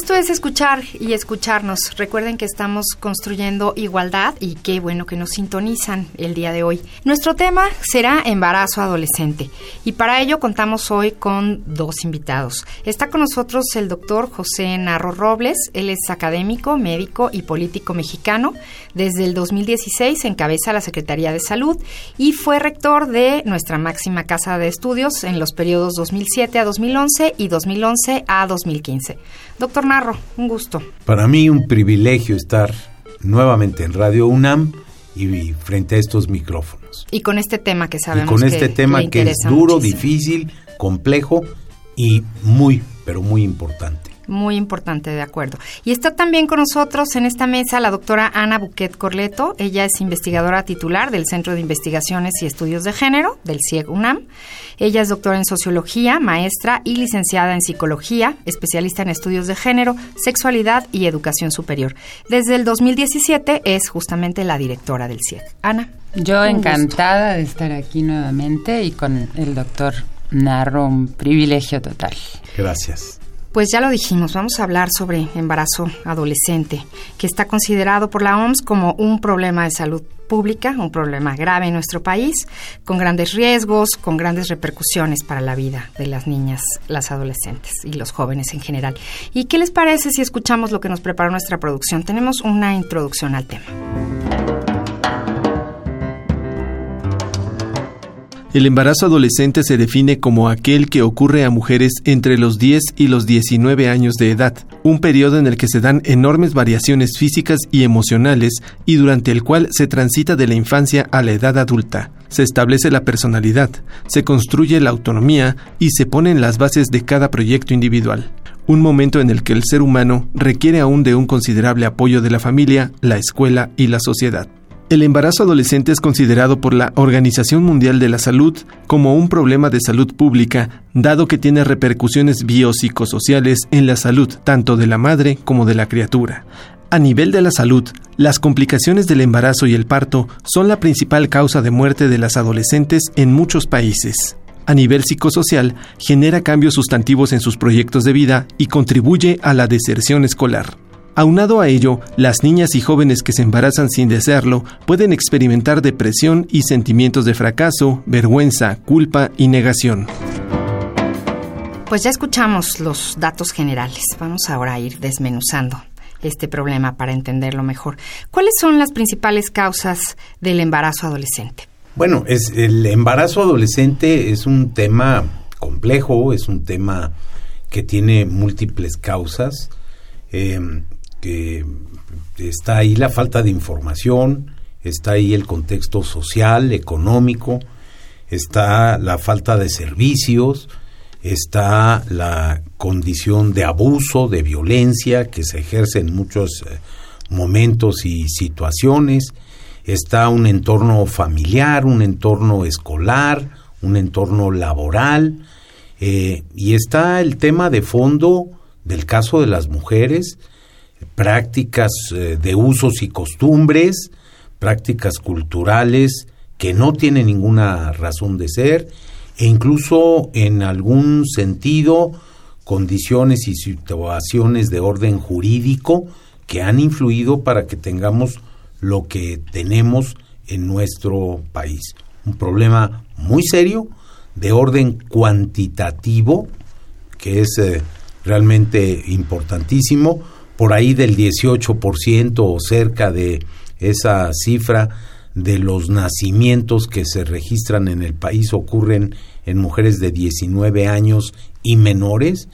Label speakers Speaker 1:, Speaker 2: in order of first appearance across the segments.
Speaker 1: Esto es escuchar y escucharnos. Recuerden que estamos construyendo igualdad y qué bueno que nos sintonizan el día de hoy. Nuestro tema será embarazo adolescente y para ello contamos hoy con dos invitados. Está con nosotros el doctor José Narro Robles. Él es académico, médico y político mexicano. Desde el 2016 encabeza la Secretaría de Salud y fue rector de nuestra máxima casa de estudios en los periodos 2007 a 2011 y 2011 a 2015. Doctor Un gusto.
Speaker 2: Para mí un privilegio estar nuevamente en Radio UNAM y frente a estos micrófonos.
Speaker 1: Y con este tema que sabemos
Speaker 2: y con este tema que es duro, difícil, complejo y muy, pero muy importante
Speaker 1: muy importante, de acuerdo. Y está también con nosotros en esta mesa la doctora Ana Buquet Corleto. Ella es investigadora titular del Centro de Investigaciones y Estudios de Género, del CIEG UNAM. Ella es doctora en Sociología, maestra y licenciada en Psicología, especialista en estudios de género, sexualidad y educación superior. Desde el 2017 es justamente la directora del CIEG. Ana.
Speaker 3: Yo encantada de estar aquí nuevamente y con el doctor Narro, un privilegio total.
Speaker 2: Gracias.
Speaker 1: Pues ya lo dijimos, vamos a hablar sobre embarazo adolescente, que está considerado por la OMS como un problema de salud pública, un problema grave en nuestro país, con grandes riesgos, con grandes repercusiones para la vida de las niñas, las adolescentes y los jóvenes en general. ¿Y qué les parece si escuchamos lo que nos preparó nuestra producción? Tenemos una introducción al tema.
Speaker 4: El embarazo adolescente se define como aquel que ocurre a mujeres entre los 10 y los 19 años de edad, un periodo en el que se dan enormes variaciones físicas y emocionales y durante el cual se transita de la infancia a la edad adulta. Se establece la personalidad, se construye la autonomía y se ponen las bases de cada proyecto individual. Un momento en el que el ser humano requiere aún de un considerable apoyo de la familia, la escuela y la sociedad. El embarazo adolescente es considerado por la Organización Mundial de la Salud como un problema de salud pública, dado que tiene repercusiones biopsicosociales en la salud tanto de la madre como de la criatura. A nivel de la salud, las complicaciones del embarazo y el parto son la principal causa de muerte de las adolescentes en muchos países. A nivel psicosocial, genera cambios sustantivos en sus proyectos de vida y contribuye a la deserción escolar. Aunado a ello, las niñas y jóvenes que se embarazan sin desearlo pueden experimentar depresión y sentimientos de fracaso, vergüenza, culpa y negación.
Speaker 1: Pues ya escuchamos los datos generales. Vamos ahora a ir desmenuzando este problema para entenderlo mejor. ¿Cuáles son las principales causas del embarazo adolescente?
Speaker 2: Bueno, es, el embarazo adolescente es un tema complejo, es un tema que tiene múltiples causas. Eh, que está ahí la falta de información, está ahí el contexto social, económico, está la falta de servicios, está la condición de abuso, de violencia que se ejerce en muchos eh, momentos y situaciones, está un entorno familiar, un entorno escolar, un entorno laboral, eh, y está el tema de fondo del caso de las mujeres, prácticas eh, de usos y costumbres, prácticas culturales que no tienen ninguna razón de ser e incluso en algún sentido condiciones y situaciones de orden jurídico que han influido para que tengamos lo que tenemos en nuestro país. Un problema muy serio de orden cuantitativo que es eh, realmente importantísimo por ahí del 18% o cerca de esa cifra de los nacimientos que se registran en el país ocurren en mujeres de 19 años y menores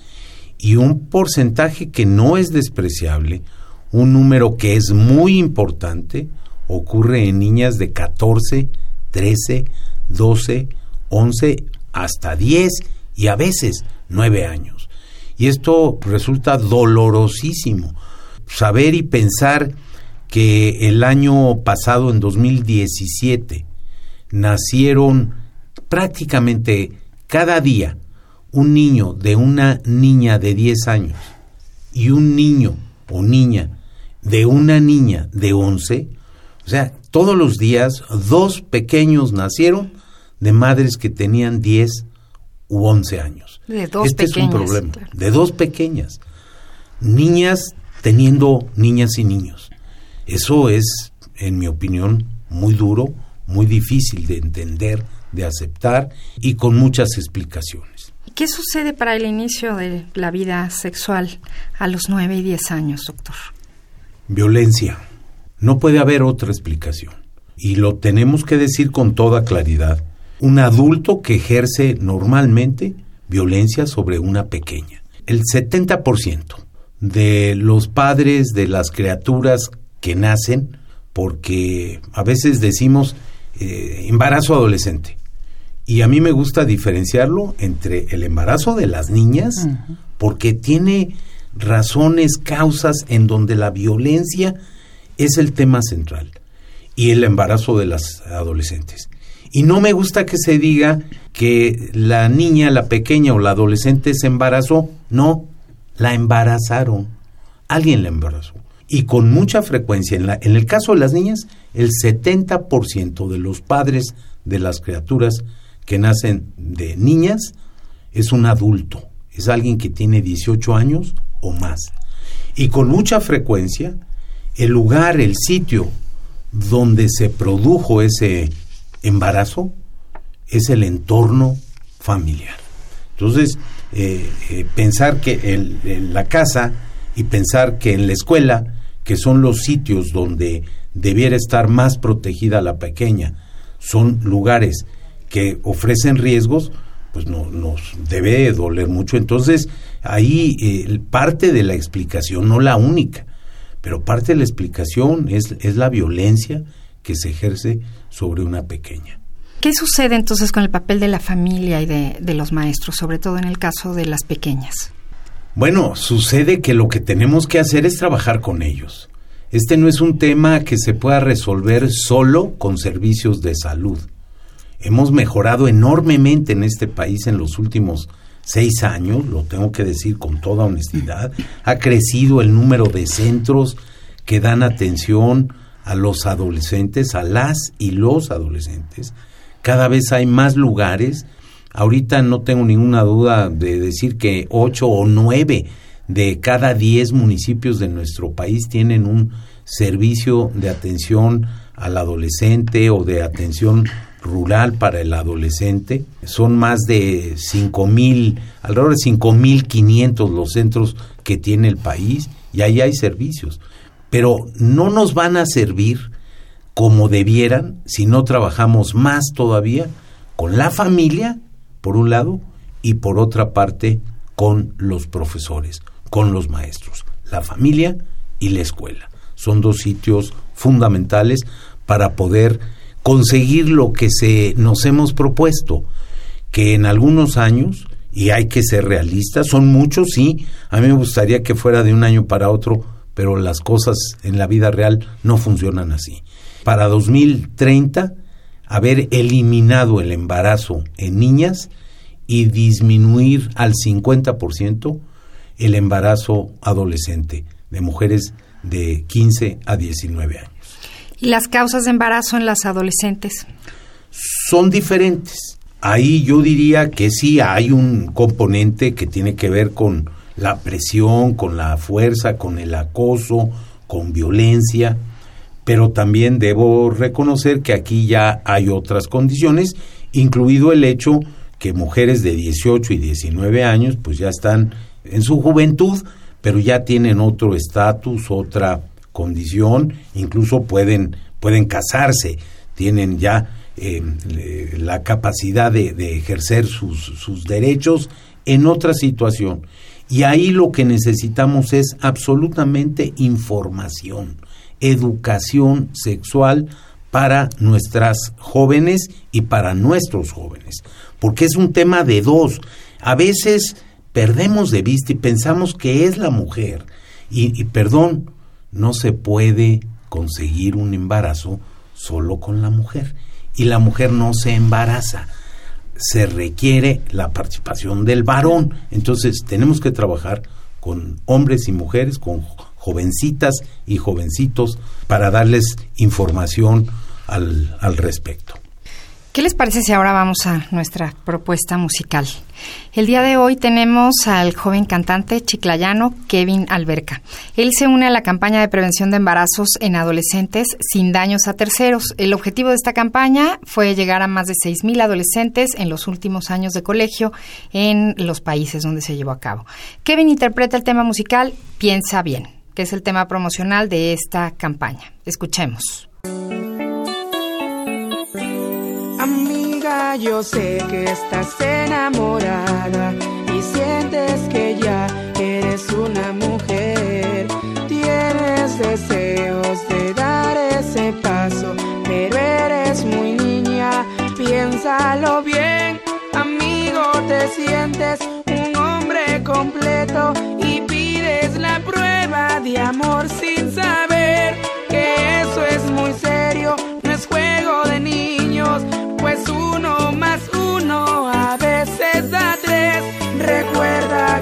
Speaker 2: y un porcentaje que no es despreciable, un número que es muy importante, ocurre en niñas de 14, 13, 12, 11, hasta 10 y a veces 9 años. Y esto resulta dolorosísimo. Saber y pensar que el año pasado, en 2017, nacieron prácticamente cada día un niño de una niña de 10 años y un niño o niña de una niña de 11, O sea, todos los días dos pequeños nacieron de madres que tenían 10 u 11 años.
Speaker 1: De dos
Speaker 2: este
Speaker 1: pequeñas.
Speaker 2: es un problema. De dos pequeñas. Niñas teniendo niñas y niños. Eso es, en mi opinión, muy duro, muy difícil de entender, de aceptar y con muchas explicaciones.
Speaker 1: ¿Qué sucede para el inicio de la vida sexual a los 9 y 10 años, doctor?
Speaker 2: Violencia. No puede haber otra explicación. Y lo tenemos que decir con toda claridad. Un adulto que ejerce normalmente violencia sobre una pequeña. El 70% de los padres de las criaturas que nacen, porque a veces decimos eh, embarazo adolescente. Y a mí me gusta diferenciarlo entre el embarazo de las niñas, porque tiene razones, causas en donde la violencia es el tema central, y el embarazo de las adolescentes. Y no me gusta que se diga que la niña, la pequeña o la adolescente se embarazó. No, la embarazaron. Alguien la embarazó. Y con mucha frecuencia, en, la, en el caso de las niñas, el 70% de los padres de las criaturas que nacen de niñas es un adulto, es alguien que tiene 18 años o más. Y con mucha frecuencia, el lugar, el sitio donde se produjo ese embarazo es el entorno familiar. Entonces, eh, eh, pensar que en, la casa y pensar que en la escuela, que son los sitios donde debiera estar más protegida la pequeña, son lugares que ofrecen riesgos, pues no, nos debe doler mucho. Entonces, ahí eh, parte de la explicación, no la única, pero parte de la explicación es, es la violencia que se ejerce sobre una pequeña.
Speaker 1: ¿Qué sucede entonces con el papel de la familia y de, de, los maestros, sobre todo en el caso de las pequeñas?
Speaker 2: Bueno, sucede que lo que tenemos que hacer es trabajar con ellos. Este no es un tema que se pueda resolver solo con servicios de salud. Hemos mejorado enormemente en este país en los últimos seis años, lo tengo que decir con toda honestidad. Ha crecido el número de centros que dan atención a los adolescentes, a las y los adolescentes. Cada vez hay más lugares. Ahorita no tengo ninguna duda de decir que ocho o nueve de cada diez municipios de nuestro país tienen un servicio de atención al adolescente o de atención rural para el adolescente. Son más de cinco mil, alrededor de cinco mil quinientos los centros que tiene el país y ahí hay servicios. Pero no nos van a servir como debieran si no trabajamos más todavía con la familia, por un lado, y por otra parte con los profesores, con los maestros. La familia y la escuela. Son dos sitios fundamentales para poder conseguir lo que se nos hemos propuesto, que en algunos años, y hay que ser realistas, son muchos, sí, a mí me gustaría que fuera de un año para otro, pero las cosas en la vida real no funcionan así. Para 2030, haber eliminado el embarazo en niñas y disminuir al 50% el embarazo adolescente de mujeres de 15 a 19 años.
Speaker 1: ¿Y las causas de embarazo en las adolescentes?
Speaker 2: Son diferentes. Ahí yo diría que sí hay un componente que tiene que ver con la presión, con la fuerza, con el acoso, con violencia, pero también debo reconocer que aquí ya hay otras condiciones, incluido el hecho que mujeres de 18 y 19 años pues ya están en su juventud, pero ya tienen otro estatus, otra condición, incluso pueden, pueden casarse, tienen ya eh, la capacidad de, de ejercer sus, sus derechos en otra situación. Y ahí lo que necesitamos es absolutamente información, educación sexual para nuestras jóvenes y para nuestros jóvenes, porque es un tema de dos. A veces perdemos de vista y pensamos que es la mujer. Y, perdón, no se puede conseguir un embarazo solo con la mujer. Y la mujer no se embaraza. Se requiere la participación del varón. Entonces tenemos que trabajar con hombres y mujeres, con jovencitas y jovencitos para darles información al, al respecto.
Speaker 1: ¿Qué les parece si ahora vamos a nuestra propuesta musical? El día de hoy tenemos al joven cantante chiclayano Kevin Alberca. Él se une a la campaña de prevención de embarazos en adolescentes sin daños a terceros. El objetivo de esta campaña fue llegar a más de 6.000 adolescentes en los últimos años de colegio en los países donde se llevó a cabo. Kevin interpreta el tema musical Piensa bien, que es el tema promocional de esta campaña. Escuchemos.
Speaker 5: Amiga, yo sé que estás enamorada y sientes que ya eres una mujer. Tienes deseos de dar ese paso, pero eres muy niña. Piénsalo bien, amigo, te sientes un hombre completo y pides la prueba de amor sin saber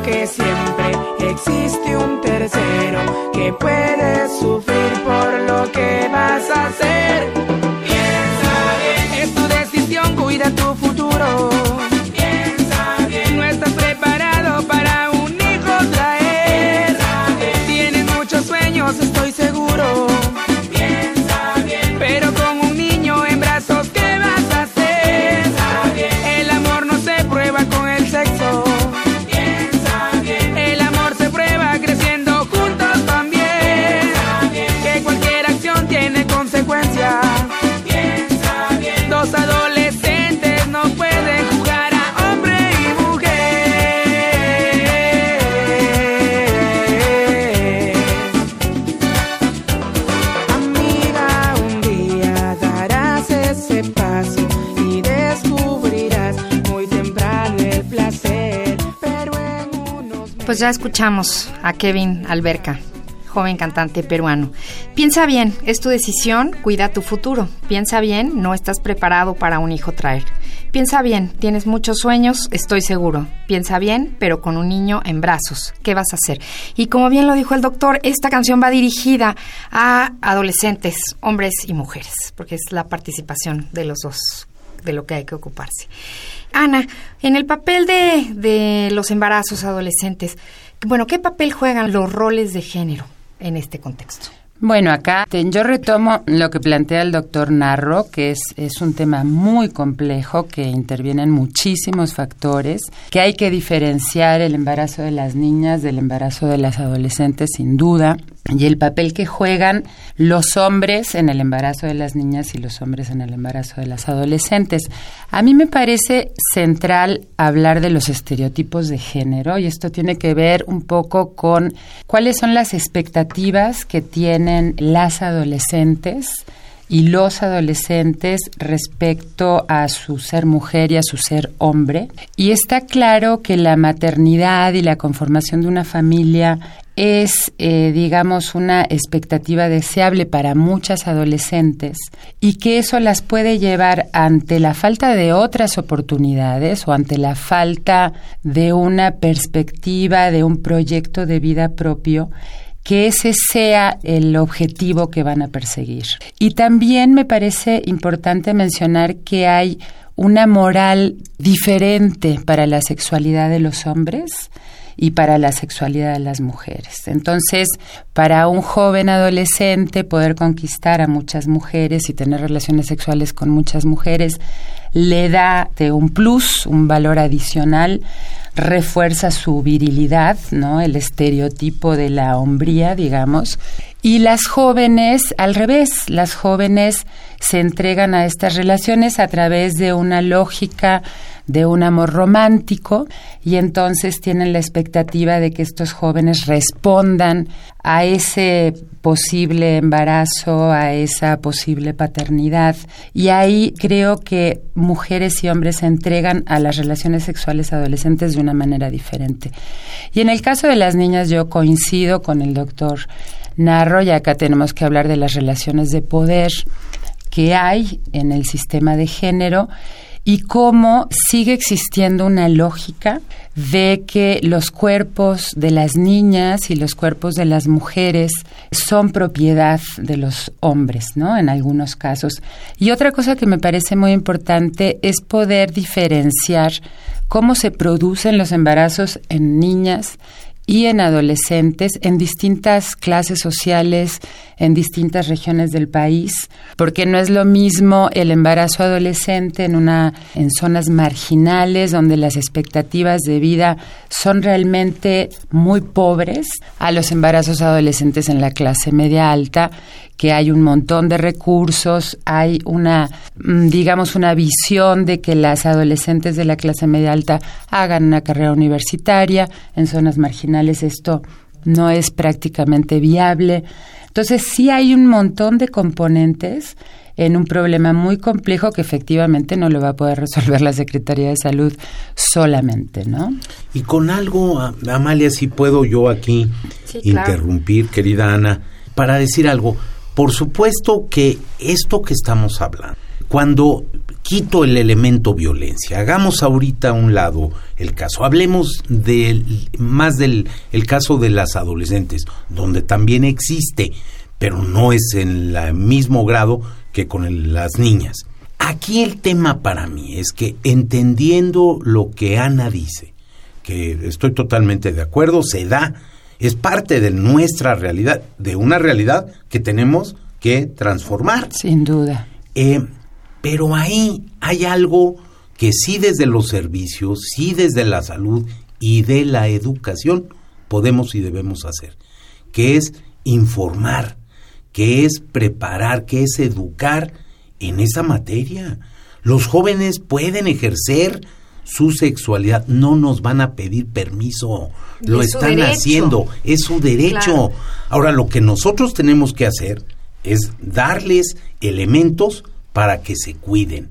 Speaker 5: que siempre existe un tercero que puede sufrir por lo que vas a hacer.
Speaker 1: Ya escuchamos a Kevin Alberca, joven cantante peruano. Piensa bien, es tu decisión, cuida tu futuro. Piensa bien, no estás preparado para un hijo traer. Piensa bien, tienes muchos sueños, estoy seguro. Piensa bien, pero con un niño en brazos. ¿Qué vas a hacer? Y como bien lo dijo el doctor, esta canción va dirigida a adolescentes, hombres y mujeres, porque es la participación de los dos de lo que hay que ocuparse. Ana, en el papel de, de los embarazos adolescentes, bueno, ¿qué papel juegan los roles de género en este contexto?
Speaker 3: Bueno, acá yo retomo lo que plantea el doctor Narro, que es, es un tema muy complejo, que intervienen muchísimos factores, que hay que diferenciar el embarazo de las niñas del embarazo de las adolescentes, sin duda y el papel que juegan los hombres en el embarazo de las niñas y los hombres en el embarazo de las adolescentes. A mí me parece central hablar de los estereotipos de género y esto tiene que ver un poco con cuáles son las expectativas que tienen las adolescentes y los adolescentes respecto a su ser mujer y a su ser hombre. Y está claro que la maternidad y la conformación de una familia es, eh, digamos, una expectativa deseable para muchas adolescentes y que eso las puede llevar ante la falta de otras oportunidades o ante la falta de una perspectiva, de un proyecto de vida propio que ese sea el objetivo que van a perseguir. Y también me parece importante mencionar que hay una moral diferente para la sexualidad de los hombres y para la sexualidad de las mujeres. Entonces, para un joven adolescente poder conquistar a muchas mujeres y tener relaciones sexuales con muchas mujeres le da un plus, un valor adicional, refuerza su virilidad, ¿no? El estereotipo de la hombría, digamos, y las jóvenes, al revés, las jóvenes se entregan a estas relaciones a través de una lógica de un amor romántico y entonces tienen la expectativa de que estos jóvenes respondan a ese posible embarazo, a esa posible paternidad. Y ahí creo que mujeres y hombres se entregan a las relaciones sexuales adolescentes de una manera diferente. Y en el caso de las niñas yo coincido con el doctor Narro y acá tenemos que hablar de las relaciones de poder que hay en el sistema de género y cómo sigue existiendo una lógica de que los cuerpos de las niñas y los cuerpos de las mujeres son propiedad de los hombres, ¿no? En algunos casos. Y otra cosa que me parece muy importante es poder diferenciar cómo se producen los embarazos en niñas y en adolescentes en distintas clases sociales, en distintas regiones del país, porque no es lo mismo el embarazo adolescente en una en zonas marginales donde las expectativas de vida son realmente muy pobres a los embarazos adolescentes en la clase media alta que hay un montón de recursos, hay una, mm, digamos, una visión de que las adolescentes de la clase media alta hagan una carrera universitaria. En zonas marginales esto no es prácticamente viable. Entonces sí hay un montón de componentes en un problema muy complejo que efectivamente no lo va a poder resolver la Secretaría de Salud solamente, ¿no?
Speaker 2: Y con algo, Amalia, si puedo yo aquí interrumpir, querida Ana, para decir algo. Por supuesto que esto que estamos hablando, cuando quito el elemento violencia, hagamos ahorita a un lado el caso, hablemos del, más del el caso de las adolescentes, donde también existe, pero no es en el mismo grado que con las niñas. Aquí el tema para mí es que entendiendo lo que Ana dice, que estoy totalmente de acuerdo, se da es parte de nuestra realidad, de una realidad que tenemos que transformar.
Speaker 3: Sin duda.
Speaker 2: Eh, pero ahí hay algo que sí desde los servicios, sí desde la salud y de la educación podemos y debemos hacer, que es informar, que es preparar, que es educar en esa materia. Los jóvenes pueden ejercer su sexualidad, no nos van a pedir permiso, lo están haciendo, es su derecho. Ahora, lo que nosotros tenemos que hacer es darles elementos para que se cuiden,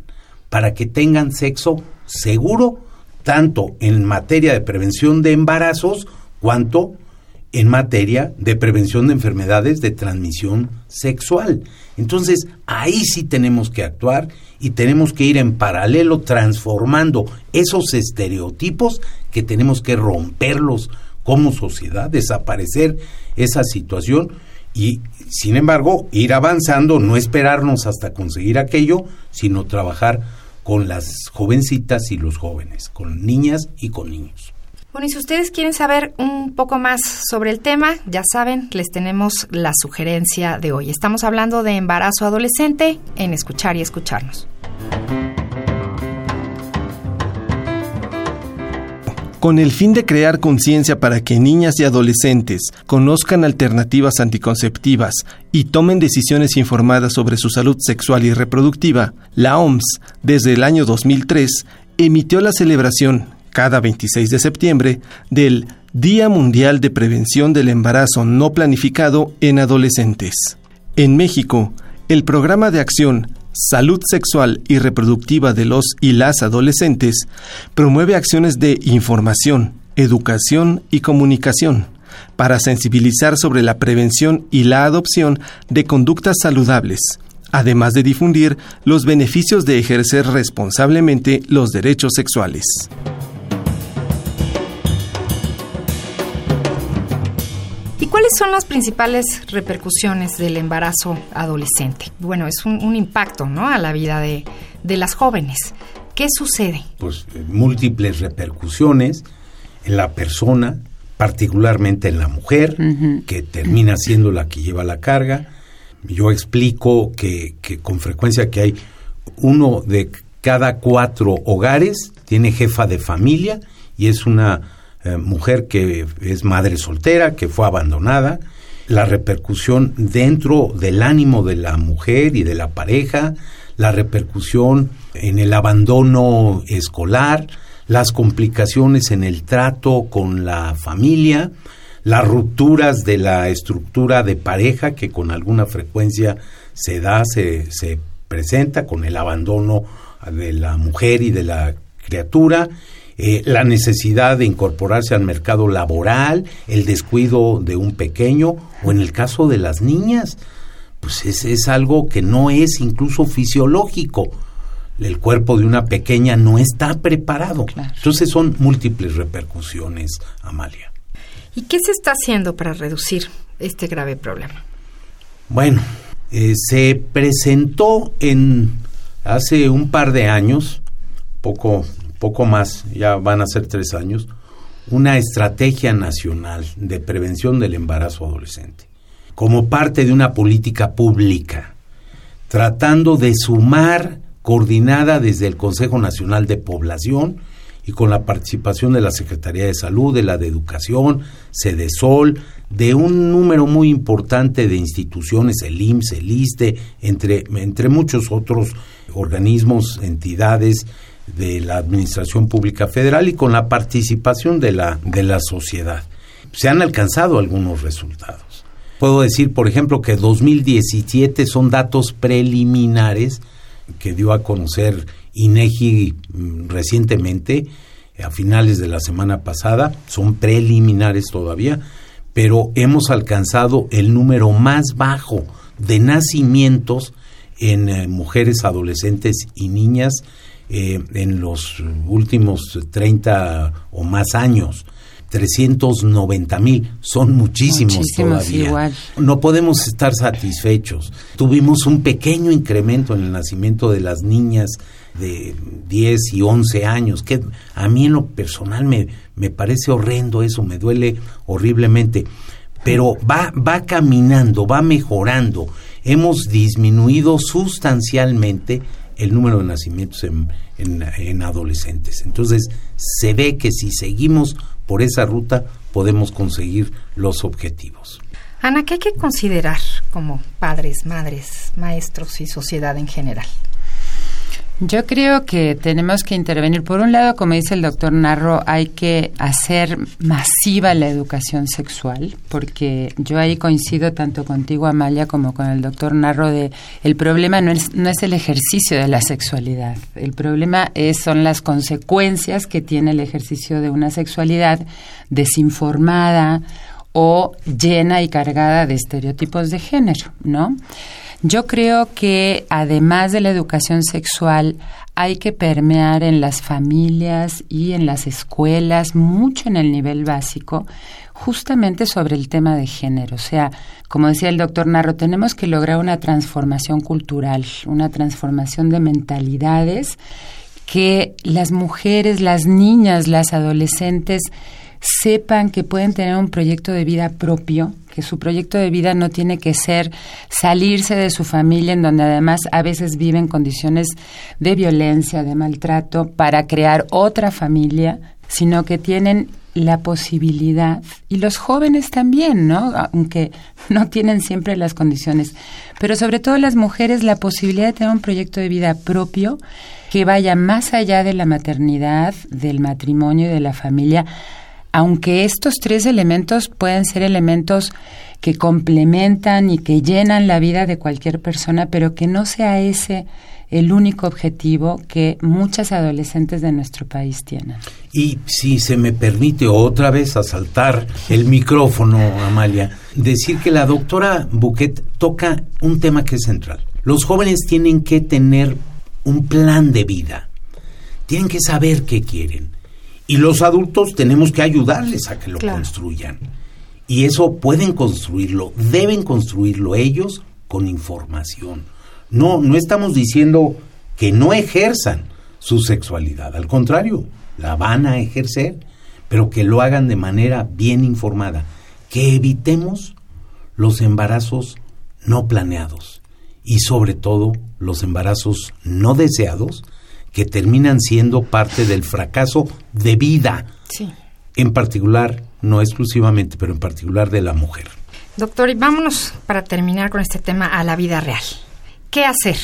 Speaker 2: para que tengan sexo seguro, tanto en materia de prevención de embarazos, cuanto en materia de prevención de enfermedades de transmisión sexual. Entonces, ahí sí tenemos que actuar y tenemos que ir en paralelo transformando esos estereotipos que tenemos que romperlos como sociedad, desaparecer esa situación y, sin embargo, ir avanzando, no esperarnos hasta conseguir aquello, sino trabajar con las jovencitas y los jóvenes, con niñas y con niños.
Speaker 1: Bueno, y si ustedes quieren saber un poco más sobre el tema, ya saben, les tenemos la sugerencia de hoy. Estamos hablando de embarazo adolescente en escuchar y escucharnos.
Speaker 4: Con el fin de crear conciencia para que niñas y adolescentes conozcan alternativas anticonceptivas y tomen decisiones informadas sobre su salud sexual y reproductiva, la OMS, desde el año 2003, emitió la celebración cada 26 de septiembre del Día Mundial de Prevención del Embarazo No Planificado en Adolescentes. En México, el programa de acción Salud Sexual y Reproductiva de los y las Adolescentes promueve acciones de información, educación y comunicación para sensibilizar sobre la prevención y la adopción de conductas saludables, además de difundir los beneficios de ejercer responsablemente los derechos sexuales.
Speaker 1: ¿Cuáles son las principales repercusiones del embarazo adolescente? Bueno, es un, impacto, ¿no? A la vida de, las jóvenes. ¿Qué sucede?
Speaker 2: Pues eh, múltiples repercusiones en la persona, particularmente en la mujer, que termina siendo la que lleva la carga. Yo explico que, que con frecuencia que hay uno de cada cuatro hogares tiene jefa de familia y es una eh, mujer que es madre soltera, que fue abandonada, la repercusión dentro del ánimo de la mujer y de la pareja, la repercusión en el abandono escolar, las complicaciones en el trato con la familia, las rupturas de la estructura de pareja que con alguna frecuencia se da, se, se presenta con el abandono de la mujer y de la criatura eh, la necesidad de incorporarse al mercado laboral, el descuido de un pequeño o en el caso de las niñas, pues es, es algo que no es incluso fisiológico. el cuerpo de una pequeña no está preparado. Entonces son múltiples repercusiones, Amalia.
Speaker 1: ¿Y qué se está haciendo para reducir este grave problema?
Speaker 2: Bueno, eh, se presentó en hace un par de años, poco, poco más, ya van a ser tres años, una estrategia nacional de prevención del embarazo adolescente, como parte de una política pública, tratando de sumar coordinada desde el Consejo Nacional de Población y con la participación de la Secretaría de Salud, de la de Educación, Sol, de un número muy importante de instituciones, el IMSS, el ISTE, entre, entre muchos otros organismos, entidades de la Administración Pública Federal y con la participación de la, de la sociedad. Se han alcanzado algunos resultados. Puedo decir, por ejemplo, que 2017 son datos preliminares que dio a conocer INEGI mm, recientemente, a finales de la semana pasada, son preliminares todavía, pero hemos alcanzado el número más bajo de nacimientos en eh, mujeres, adolescentes y niñas eh, en los últimos 30 o más años. 390 mil, son muchísimos, todavía. No podemos estar satisfechos. Tuvimos un pequeño incremento en el nacimiento de las niñas de 10 y 11 años, que a mí en lo personal me, me parece horrendo eso, me duele horriblemente, pero va, va caminando, va mejorando. Hemos disminuido sustancialmente el número de nacimientos en, en, adolescentes. Entonces, se ve que si seguimos por esa ruta podemos conseguir los objetivos.
Speaker 1: Ana, ¿qué hay que considerar como padres, madres, maestros y sociedad en general?
Speaker 3: Yo creo que tenemos que intervenir. Por un lado, como dice el doctor Narro, hay que hacer masiva la educación sexual, porque yo ahí coincido tanto contigo, Amalia, como con el doctor Narro, de el problema no es, no es el ejercicio de la sexualidad, el problema es, son las consecuencias que tiene el ejercicio de una sexualidad desinformada o llena y cargada de estereotipos de género, ¿no? Yo creo que además de la educación sexual, hay que permear en las familias y en las escuelas, mucho en el nivel básico, justamente sobre el tema de género. O sea, como decía el doctor Narro, tenemos que lograr una transformación cultural, una transformación de mentalidades que las mujeres, las niñas, las adolescentes sepan que pueden tener un proyecto de vida propio, que su proyecto de vida no tiene que ser salirse de su familia, en donde además a veces viven condiciones de violencia, de maltrato, para crear otra familia, sino que tienen la posibilidad, y los jóvenes también, ¿no? Aunque no tienen siempre las condiciones, pero sobre todo las mujeres, la posibilidad de tener un proyecto de vida propio que vaya más allá de la maternidad, del matrimonio y de la familia, aunque estos tres elementos pueden ser elementos que complementan y que llenan la vida de cualquier persona, pero que no sea ese el único objetivo que muchas adolescentes de nuestro país tienen.
Speaker 2: Y si se me permite otra vez asaltar el micrófono, Amalia, decir que la doctora Bouquet toca un tema que es central. Los jóvenes tienen que tener un plan de vida, tienen que saber qué quieren y los adultos tenemos que ayudarles a que lo construyan. Y eso pueden construirlo, deben construirlo ellos con información. No, no estamos diciendo que no ejerzan su sexualidad, al contrario, la van a ejercer, pero que lo hagan de manera bien informada, que evitemos los embarazos no planeados y sobre todo los embarazos no deseados que terminan siendo parte del fracaso de vida. Sí. En particular, no exclusivamente, pero en particular de la mujer.
Speaker 1: Doctor, y vámonos para terminar con este tema a la vida real. ¿Qué hacer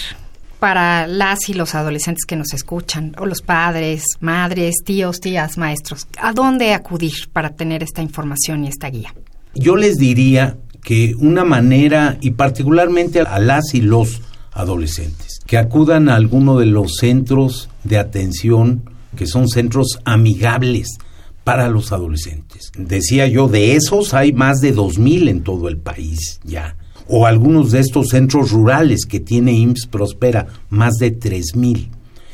Speaker 1: para las y los adolescentes que nos escuchan, o los padres, madres, tíos, tías, maestros? ¿A dónde acudir para tener esta información y esta guía?
Speaker 2: Yo les diría que una manera, y particularmente a las y los adolescentes, que acudan a alguno de los centros de atención que son centros amigables para los adolescentes. Decía yo, de esos hay más de 2.000 en todo el país ya. O algunos de estos centros rurales que tiene IMSS Prospera, más de 3.000.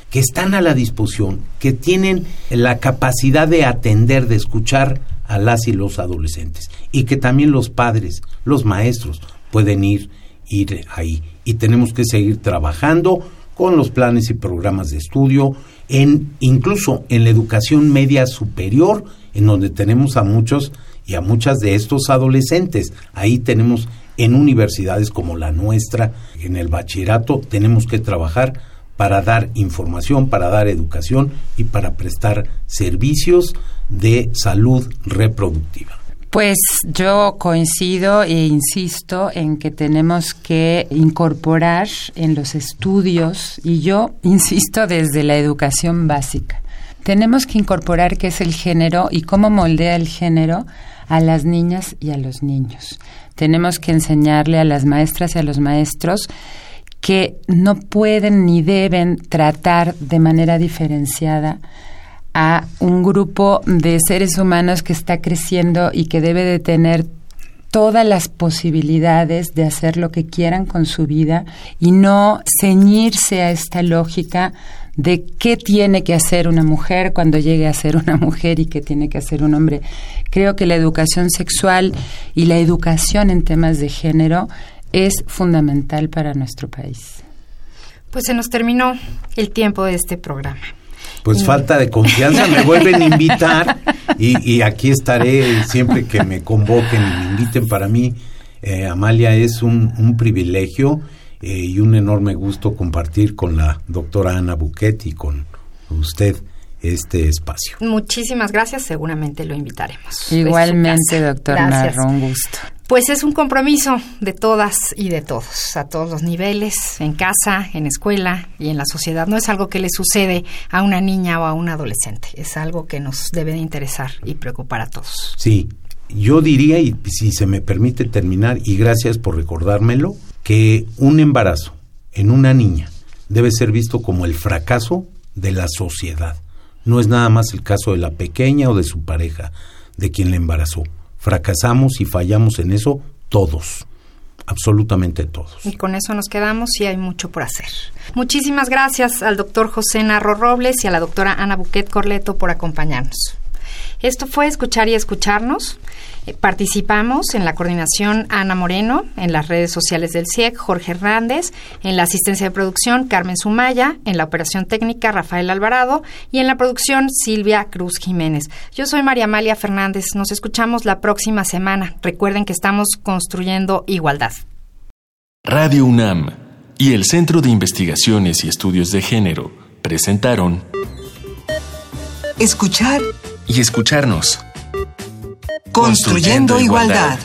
Speaker 2: que están a la disposición, que tienen la capacidad de atender, de escuchar a las y los adolescentes y que también los padres, los maestros pueden ir ir ahí y tenemos que seguir trabajando con los planes y programas de estudio en incluso en la educación media superior en donde tenemos a muchos y a muchas de estos adolescentes. Ahí tenemos en universidades como la nuestra, en el bachillerato, tenemos que trabajar para dar información, para dar educación y para prestar servicios de salud reproductiva.
Speaker 3: Pues yo coincido e insisto en que tenemos que incorporar en los estudios, y yo insisto desde la educación básica, tenemos que incorporar qué es el género y cómo moldea el género a las niñas y a los niños. Tenemos que enseñarle a las maestras y a los maestros que no pueden ni deben tratar de manera diferenciada a un grupo de seres humanos que está creciendo y que debe de tener todas las posibilidades de hacer lo que quieran con su vida y no ceñirse a esta lógica de qué tiene que hacer una mujer cuando llegue a ser una mujer y qué tiene que hacer un hombre. Creo que la educación sexual y la educación en temas de género es fundamental para nuestro país.
Speaker 1: Pues se nos terminó el tiempo de este programa.
Speaker 2: Pues falta de confianza, me vuelven a invitar y, aquí estaré siempre que me convoquen y me inviten. Para mí, eh, Amalia, es un, privilegio eh, y un enorme gusto compartir con la doctora Ana Buquet y con usted este espacio.
Speaker 1: Muchísimas gracias, seguramente lo invitaremos.
Speaker 3: Igualmente, doctor Narro, un gusto.
Speaker 1: Pues es un compromiso de todas y de todos, a todos los niveles, en casa, en escuela y en la sociedad. No es algo que le sucede a una niña o a un adolescente, es algo que nos debe de interesar y preocupar a todos.
Speaker 2: Sí, yo diría, y si se me permite terminar, y gracias por recordármelo, que un embarazo en una niña debe ser visto como el fracaso de la sociedad. No es nada más el caso de la pequeña o de su pareja, de quien la embarazó fracasamos y fallamos en eso todos absolutamente todos.
Speaker 1: Y con eso nos quedamos y hay mucho por hacer. Muchísimas gracias al doctor José Narro Robles y a la doctora Ana Buquet Corleto por acompañarnos. Esto fue Escuchar y Escucharnos. Eh, participamos en la coordinación Ana Moreno, en las redes sociales del CIEC Jorge Hernández, en la asistencia de producción Carmen Sumaya, en la operación técnica Rafael Alvarado y en la producción Silvia Cruz Jiménez. Yo soy María Amalia Fernández. Nos escuchamos la próxima semana. Recuerden que estamos construyendo igualdad.
Speaker 6: Radio UNAM y el Centro de Investigaciones y Estudios de Género presentaron
Speaker 7: Escuchar
Speaker 6: y escucharnos.
Speaker 7: Construyendo Igualdad.